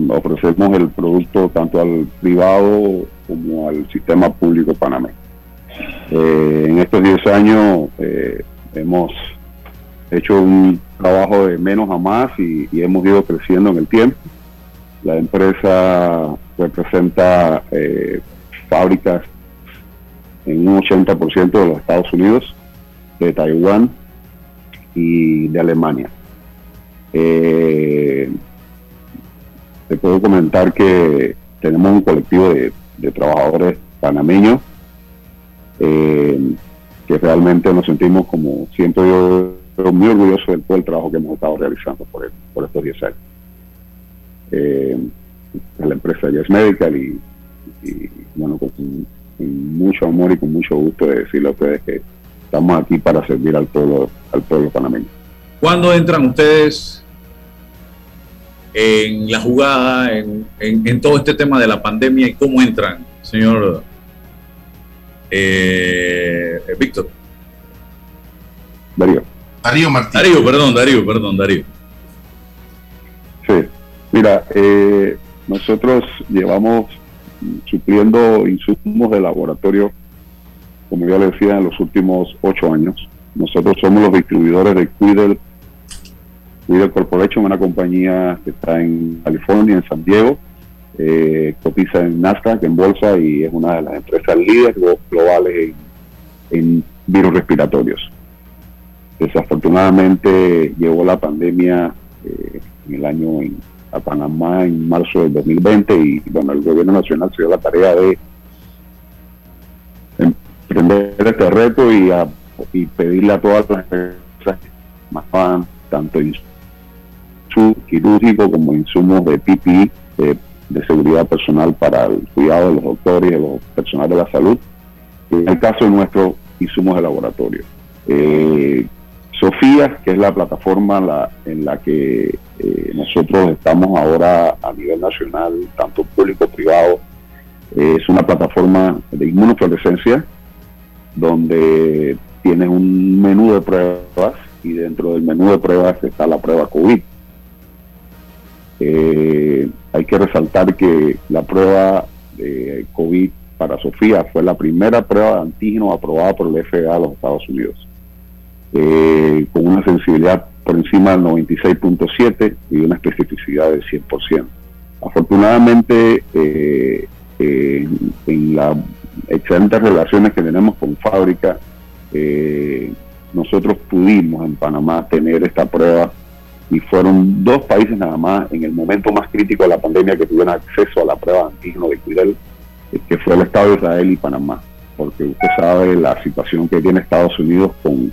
ofrecemos el producto tanto al privado como al sistema público panameño. Eh, en estos 10 años eh, hemos hecho un trabajo de menos a más y, hemos ido creciendo en el tiempo. La empresa representa eh, fábricas en un 80% de los Estados Unidos, de Taiwán y de Alemania. Eh, te puedo comentar que tenemos un colectivo de, trabajadores panameños eh, que realmente nos sentimos como siento yo pero muy orgulloso de todo el trabajo que hemos estado realizando por, por estos 10 años. Eh, la empresa Yes Medical y, bueno, con, mucho amor y con mucho gusto de decirle a ustedes que estamos aquí para servir al pueblo, al pueblo panameño. ¿Cuándo entran ustedes en la jugada, en, en, todo este tema de la pandemia y cómo entran, señor eh, Víctor? Darío. Darío Martínez. Darío, perdón, Darío, perdón, Darío. Sí, mira, eh, nosotros llevamos supliendo insumos de laboratorio, como ya le decía, en los últimos ocho años. Nosotros somos los distribuidores de Cuidel, Cuidel Corporation, una compañía que está en California, en San Diego, eh, cotiza en Nasdaq, en bolsa, y es una de las empresas líderes globales en, en virus respiratorios. Desafortunadamente llegó la pandemia eh, en el año a Panamá en marzo del 2020 y bueno, el gobierno nacional se dio la tarea de emprender este reto y, y pedirle a todas las empresas que tanto insumos quirúrgico como insumos de PPI de, seguridad personal para el cuidado de los doctores y de los personal de la salud. En el caso de nuestros insumos de laboratorio. Eh, Sofía, que es la plataforma en la que eh, nosotros estamos ahora a nivel nacional, tanto público privado, eh, es una plataforma de inmunofluorescencia donde tienes un menú de pruebas y dentro del menú de pruebas está la prueba COVID. Eh, hay que resaltar que la prueba de COVID para Sofía fue la primera prueba de antígeno aprobada por el FDA de los Estados Unidos eh, con una sensibilidad por encima del 96.7 y una especificidad del 100%. Afortunadamente, eh, en las excelentes relaciones que tenemos con fábrica, eh, nosotros pudimos en Panamá tener esta prueba y fueron dos países nada más en el momento más crítico de la pandemia que tuvieron acceso a la prueba de antígeno de Cuidel, que fue el Estado de Israel y Panamá, porque usted sabe la situación que tiene Estados Unidos con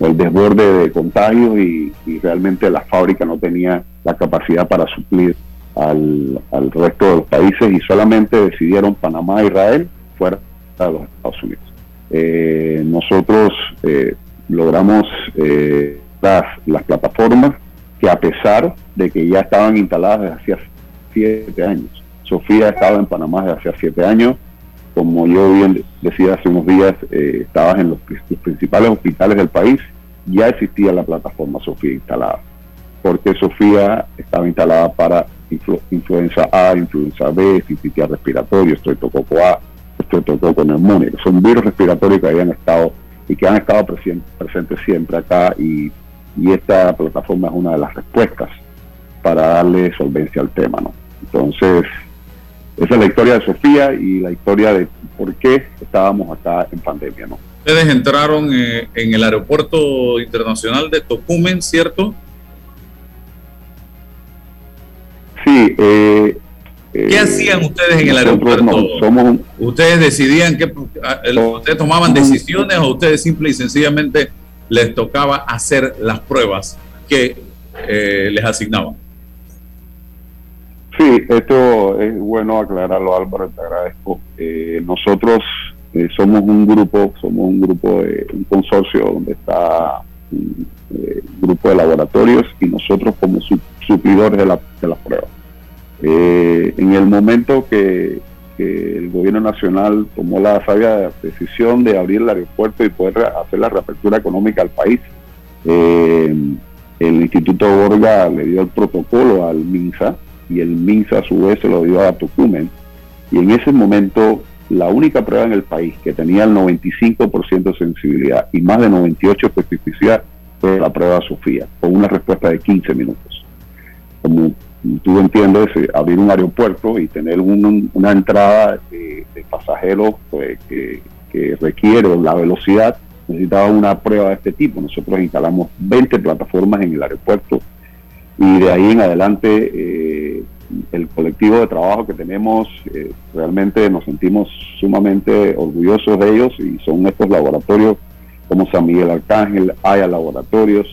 el desborde de contagios y, realmente la fábrica no tenía la capacidad para suplir al, resto de los países y solamente decidieron Panamá e Israel fuera de los Estados Unidos. Eh, nosotros eh, logramos eh, las, las plataformas que a pesar de que ya estaban instaladas desde hacía siete años, Sofía estaba en Panamá desde hacía siete años, como yo bien decía hace unos días, eh, estabas en los, principales hospitales del país, ya existía la plataforma Sofía instalada, porque Sofía estaba instalada para influenza A, influenza B, sincitial respiratorio, estreptococo A, estreptococo neumónico. Son virus respiratorios que habían estado y que han estado presentes siempre acá y, y esta plataforma es una de las respuestas para darle solvencia al tema, ¿no? Entonces, esa es la historia de Sofía y la historia de por qué estábamos acá en pandemia, ¿no? Ustedes entraron eh, en el aeropuerto internacional de Tocumen, ¿cierto? Sí. Eh, ¿Qué eh, hacían ustedes en el aeropuerto? no, somos, ¿Ustedes decidían que ustedes tomaban decisiones o ustedes simple y sencillamente les tocaba hacer las pruebas que eh, les asignaban? Sí, esto es bueno aclararlo, Álvaro, te agradezco. Eh, nosotros eh, somos un grupo, somos un grupo de un consorcio donde está un eh, grupo de laboratorios y nosotros como su- suplidores de, la, de las pruebas. Eh, en el momento que, que el gobierno nacional tomó la sabia decisión de abrir el aeropuerto y poder hacer la reapertura económica al país, el Instituto Borga le dio el protocolo al MINSA y el MINSA a su vez se lo dio a Tucumán y en ese momento la única prueba en el país que tenía el 95% de sensibilidad y más de 98% especificidad fue la prueba Sofía, con una respuesta de 15 minutos. Como tú entiendes, eh, abrir un aeropuerto y tener un- un- una entrada de, de pasajeros pues, que, que requiere la velocidad, necesitaba una prueba de este tipo. Nosotros instalamos 20 plataformas en el aeropuerto y de ahí en adelante eh, el colectivo de trabajo que tenemos eh, realmente nos sentimos sumamente orgullosos de ellos y son estos laboratorios como San Miguel Arcángel, Haya Laboratorios.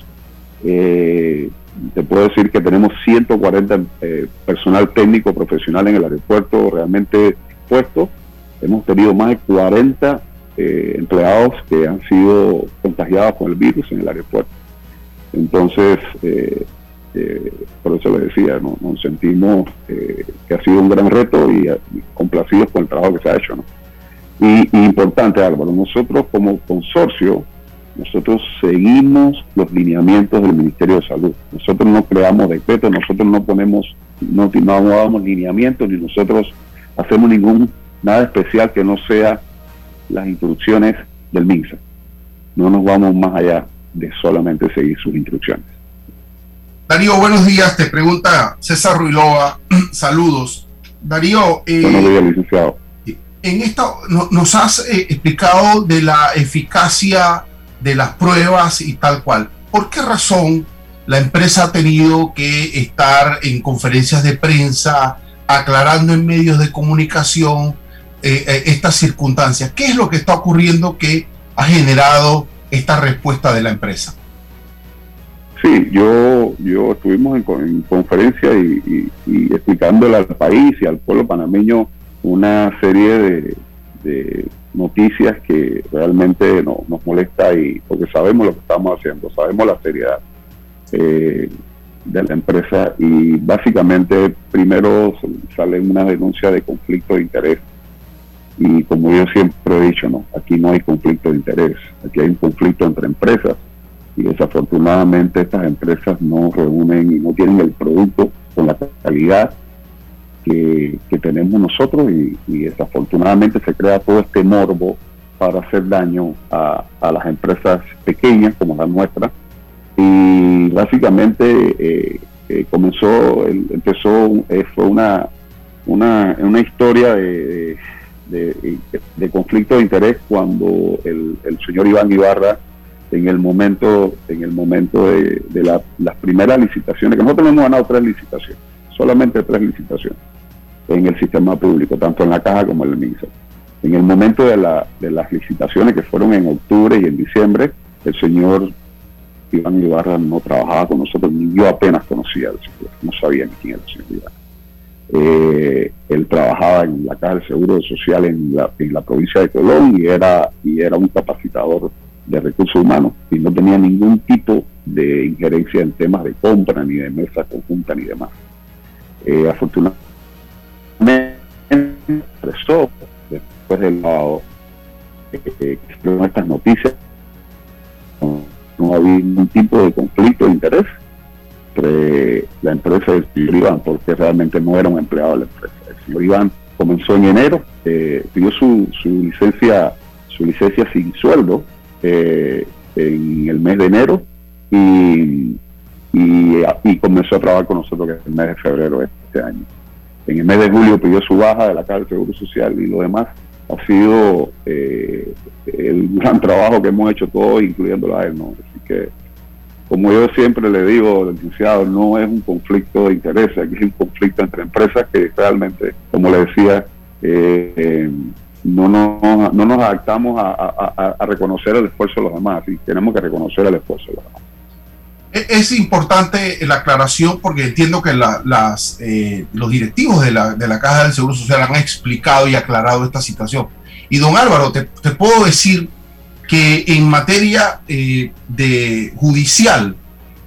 Eh, te puedo decir que tenemos 140 eh, personal técnico profesional en el aeropuerto realmente puesto. Hemos tenido más de 40 eh, empleados que han sido contagiados con el virus en el aeropuerto. Entonces, eh, eh, por eso le decía, ¿no? nos sentimos eh, que ha sido un gran reto y, eh, y complacidos con el trabajo que se ha hecho. Y, y importante, Álvaro, nosotros como consorcio, nosotros seguimos los lineamientos del Ministerio de Salud. Nosotros no creamos decretos, nosotros no ponemos, no, no damos lineamientos, ni nosotros hacemos ningún, nada especial que no sea las instrucciones del MINSA. No nos vamos más allá de solamente seguir sus instrucciones. Darío, buenos días. Te pregunta César Ruilova. Saludos. Darío, eh, Buenos días, licenciado. en esta no- nos has eh, explicado de la eficacia de las pruebas y tal cual. ¿Por qué razón la empresa ha tenido que estar en conferencias de prensa aclarando en medios de comunicación eh, eh, estas circunstancias? ¿Qué es lo que está ocurriendo que ha generado esta respuesta de la empresa? Sí, yo, yo estuvimos en, co- en conferencia y, y- explicándole al país y al pueblo panameño una serie de, noticias que realmente no- nos molesta y porque sabemos lo que estamos haciendo, sabemos la seriedad eh, de la empresa y básicamente primero sale una denuncia de conflicto de interés y como yo siempre he dicho, no, aquí no hay conflicto de interés, aquí hay un conflicto entre empresas y desafortunadamente estas empresas no reúnen y no tienen el producto con la calidad que, que tenemos nosotros y, desafortunadamente se crea todo este morbo para hacer daño a, a las empresas pequeñas como la nuestra y básicamente eh, eh, comenzó, empezó, eh, fue una, una, una historia de, de- de conflicto de interés cuando el, el señor Iván Ibarra en el momento en el momento de, de la- las primeras licitaciones, que nosotros hemos ganado tres licitaciones, solamente tres licitaciones en el sistema público, tanto en la caja como en el MINSA. En el momento de, la, de las licitaciones que fueron en octubre y en diciembre, el señor Iván Ibarra no trabajaba con nosotros, ni yo apenas conocía al señor, no sabía ni quién era el señor Ibarra. Eh, él trabajaba en la Caja del Seguro Social en la, en la provincia de Colón y era, y era un capacitador de recursos humanos y no tenía ningún tipo de injerencia en temas de compra, ni de mesa conjunta, ni demás. Eh, afortunadamente, después del lado eh, fueron estas noticias, no, había ningún tipo de conflicto de interés entre la empresa del señor Iván, porque realmente no era un empleado de la empresa. El señor Iván comenzó en enero, eh, pidió su, su licencia su licencia sin sueldo eh, en el mes de enero y, y, comenzó a trabajar con nosotros en el mes de febrero de este año. En el mes de julio pidió su baja de la Caja del Seguro Social y lo demás, ha sido eh, el gran trabajo que hemos hecho todos, incluyéndolo a él. ¿no? Así que, como yo siempre le digo, licenciado, no es un conflicto de intereses, aquí es un conflicto entre empresas que realmente, como le decía, eh, eh, no, nos, no nos adaptamos a, reconocer el esfuerzo de los demás y tenemos que reconocer el esfuerzo de los demás. E, es importante la aclaración porque entiendo que las, eh, los directivos de la, de la Caja del Seguro Social han explicado y aclarado esta situación. Y don Álvaro, te, puedo decir que en materia eh, de judicial,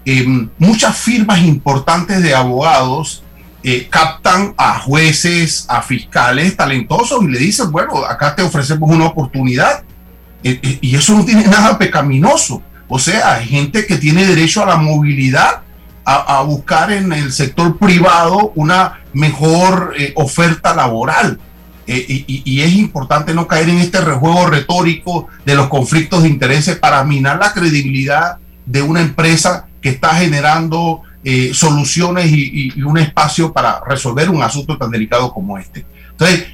em, muchas firmas importantes de abogados eh, captan a jueces, a fiscales talentosos y le dicen, bueno, acá te ofrecemos una oportunidad. y eso no tiene nada pecaminoso. O sea, gente que tiene derecho a la movilidad, a, buscar en el sector privado una mejor eh, oferta laboral. Eh, y, es importante no caer en este rejuego retórico de los conflictos de intereses para minar la credibilidad de una empresa que está generando eh, soluciones y, un espacio para resolver un asunto tan delicado como este. Entonces,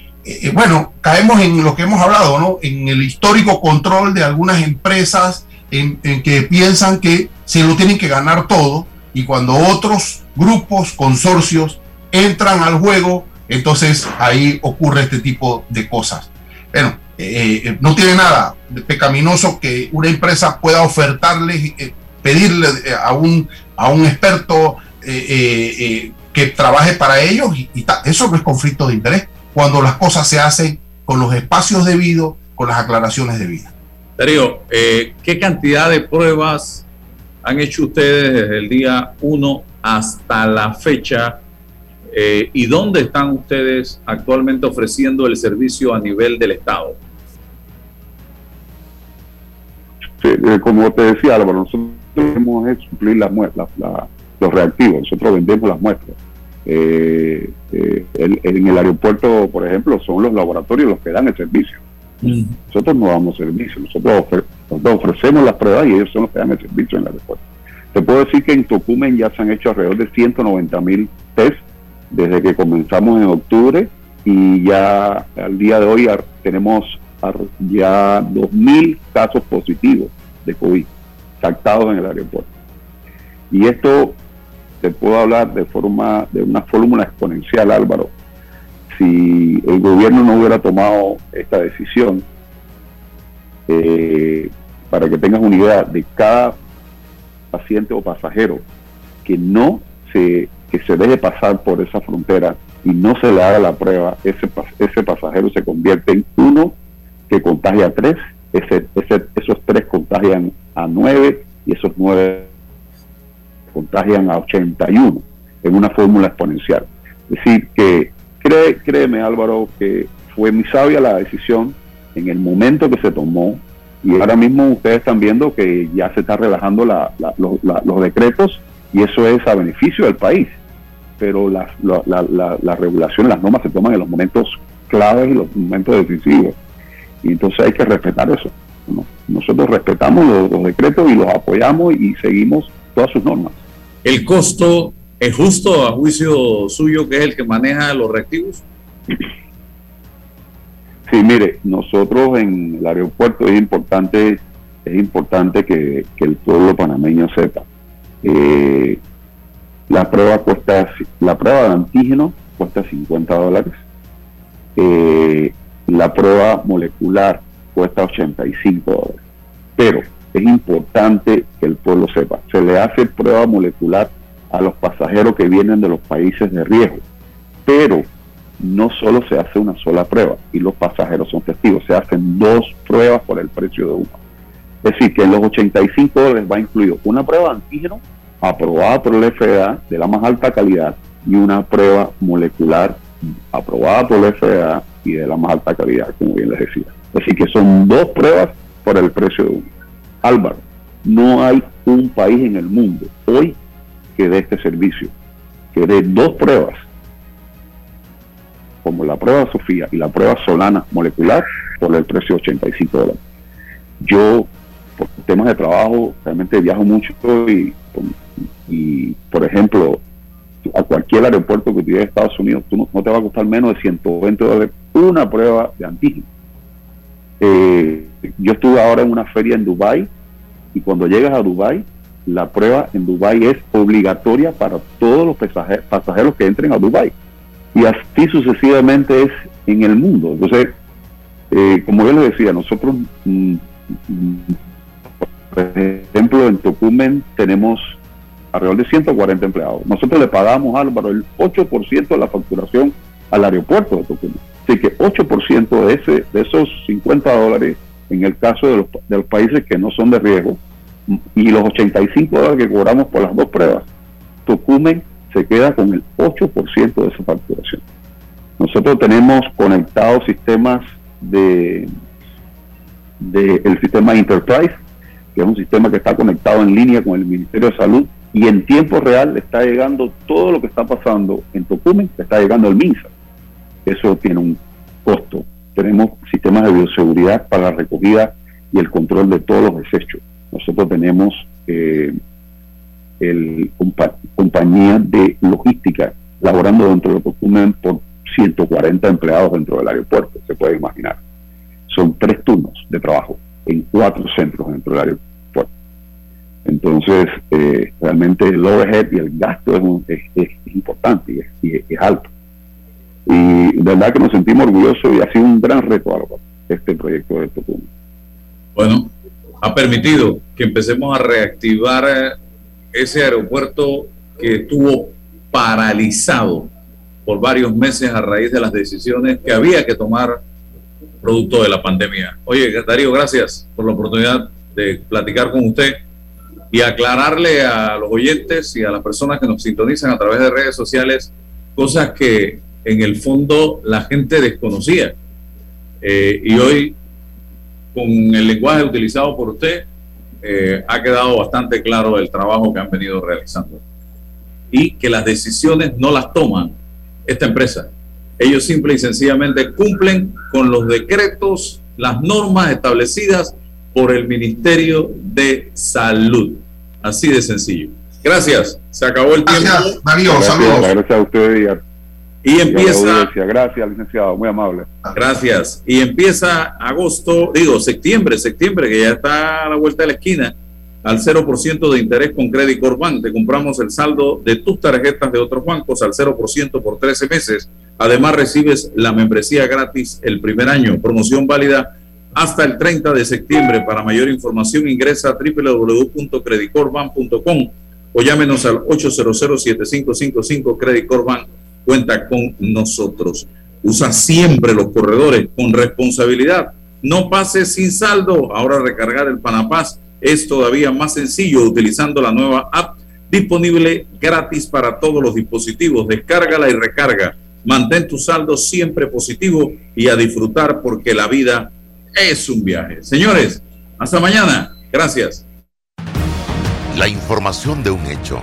bueno, caemos en lo que hemos hablado, ¿no? En el histórico control de algunas empresas en, que piensan que se lo tienen que ganar todo y cuando otros grupos, consorcios entran al juego, entonces ahí ocurre este tipo de cosas. Bueno, eh, eh, no tiene nada pecaminoso que una empresa pueda ofertarle, eh, pedirle a un, a un experto que trabaje para ellos y, y eso no es conflicto de interés cuando las cosas se hacen con los espacios debidos, con las aclaraciones debidas. Darío, eh, ¿qué cantidad de pruebas han hecho ustedes desde el día 1 hasta la fecha? Eh, ¿Y dónde están ustedes actualmente ofreciendo el servicio a nivel del Estado? Sí, eh, como te decía Álvaro, nosotros tenemos que suplir las muestras, los reactivos, nosotros vendemos las muestras. en el aeropuerto, por ejemplo, son los laboratorios los que dan el servicio. Nosotros no damos servicio, nosotros, ofrecemos las pruebas y ellos son los que dan el servicio en la respuesta. Te puedo decir que en Tocumen ya se han hecho alrededor de 190 mil test desde que comenzamos en octubre y ya al día de hoy tenemos ya 2.000 casos positivos de COVID en el aeropuerto. Y esto te puedo hablar de forma de una fórmula exponencial, Álvaro si el gobierno no hubiera tomado esta decisión, eh, para que tengas una idea de cada paciente o pasajero que no se, que se deje pasar por esa frontera y no se le haga la prueba, ese, ese pasajero se convierte en uno que contagia a tres, ese, esos tres contagian a nueve y esos nueve contagian a 81 en una fórmula exponencial. Es decir, que créeme Álvaro que fue muy sabia la decisión en el momento que se tomó y ahora mismo ustedes están viendo que ya se está relajando los, decretos y eso es a beneficio del país. Pero las la, regulación, las normas se toman en los momentos claves y los momentos decisivos. Y entonces hay que respetar eso. Nosotros respetamos los, los decretos y los apoyamos y seguimos todas sus normas. El costo ¿Es justo a juicio suyo que es el que maneja los reactivos? Sí, mire, nosotros en el aeropuerto es importante, es importante que, el pueblo panameño sepa. Eh, la prueba cuesta, la prueba de antígeno cuesta 50 dólares. Eh, la prueba molecular cuesta 85 dólares. Pero es importante que el pueblo sepa, se le hace prueba molecular a los pasajeros que vienen de los países de riesgo. Pero no solo se hace una sola prueba y los pasajeros son testigos, se hacen dos pruebas por el precio de una. Es decir, que en los 85 dólares va incluido una prueba de antígeno aprobada por el FDA de la más alta calidad y una prueba molecular aprobada por el FDA y de la más alta calidad, como bien les decía. Decir, que son dos pruebas por el precio de una. Álvaro, no hay un país en el mundo hoy que dé este servicio, que dé dos pruebas, como la prueba Sofía y la prueba Solana molecular, por el precio de 85 dólares. Yo, por temas de trabajo, realmente viajo mucho y, por ejemplo, a cualquier aeropuerto que en Estados Unidos, tú no, te va a costar menos de 120 dólares una prueba de antígeno. Eh, yo estuve ahora en una feria en Dubai y cuando llegas a Dubai, la prueba en Dubai es obligatoria para todos los pasajeros, pasajeros que entren a Dubai. Y así sucesivamente es en el mundo. Entonces, eh, como yo les decía, nosotros, mm, mm, por ejemplo, en Tocumen tenemos alrededor de 140 empleados. Nosotros le pagamos, Álvaro, el 8% de la facturación al aeropuerto de Tocumen. Así que 8% de, ese, de esos 50 dólares, en el caso de los, de los países que no son de riesgo, y los 85 dólares que cobramos por las dos pruebas, Tocumen se queda con el 8% de esa facturación. Nosotros tenemos conectados sistemas de, el sistema Enterprise, que es un sistema que está conectado en línea con el Ministerio de Salud y en tiempo real está llegando todo lo que está pasando en Tocumen, está llegando al MINSA. Eso tiene un costo. Tenemos sistemas de bioseguridad para la recogida y el control de todos los desechos. Nosotros tenemos eh, el compañía de logística laborando dentro de Tocumen por 140 empleados dentro del aeropuerto, se puede imaginar. Son tres turnos de trabajo en cuatro centros dentro del aeropuerto. Entonces, eh, realmente el overhead y el gasto es, es, importante y es, alto. Y de verdad que nos sentimos orgullosos y ha sido un gran reto este proyecto de Tocumen. Bueno, ha permitido que empecemos a reactivar eh, ese aeropuerto que estuvo paralizado por varios meses a raíz de las decisiones que había que tomar producto de la pandemia. Oye, Darío, gracias por la oportunidad de platicar con usted y aclararle a los oyentes y a las personas que nos sintonizan a través de redes sociales cosas que en el fondo la gente desconocía. Eh, y hoy, con el lenguaje utilizado por usted, eh, ha quedado bastante claro el trabajo que han venido realizando. Y que las decisiones no las toman esta empresa. Ellos simple y sencillamente cumplen con los decretos, las normas establecidas por el Ministerio de Salud. Así de sencillo. Gracias. Se acabó el tiempo. Gracias, saludos. Gracias a ustedes y, empieza. Gracias, licenciado. Muy amable. Gracias. Y empieza agosto, digo, septiembre, septiembre, que ya está a la vuelta de la esquina al 0% de interés con Credit Bank. Te compramos el saldo de tus tarjetas de otros bancos al 0% por 13 meses. Además, recibes la membresía gratis el primer año. Promoción válida hasta el 30 de septiembre. Para mayor información, ingresa a www.creditcorpbank.com o llámenos al 800-7555 Credit Corp Bank. Cuenta con nosotros. Usa siempre los corredores con responsabilidad. No pases sin saldo. Ahora recargar el Panapaz es todavía más sencillo utilizando la nueva app disponible gratis para todos los dispositivos. Descárgala y recarga. Mantén tu saldo siempre positivo y a disfrutar porque la vida es un viaje. Señores, hasta mañana. Gracias. La información de un hecho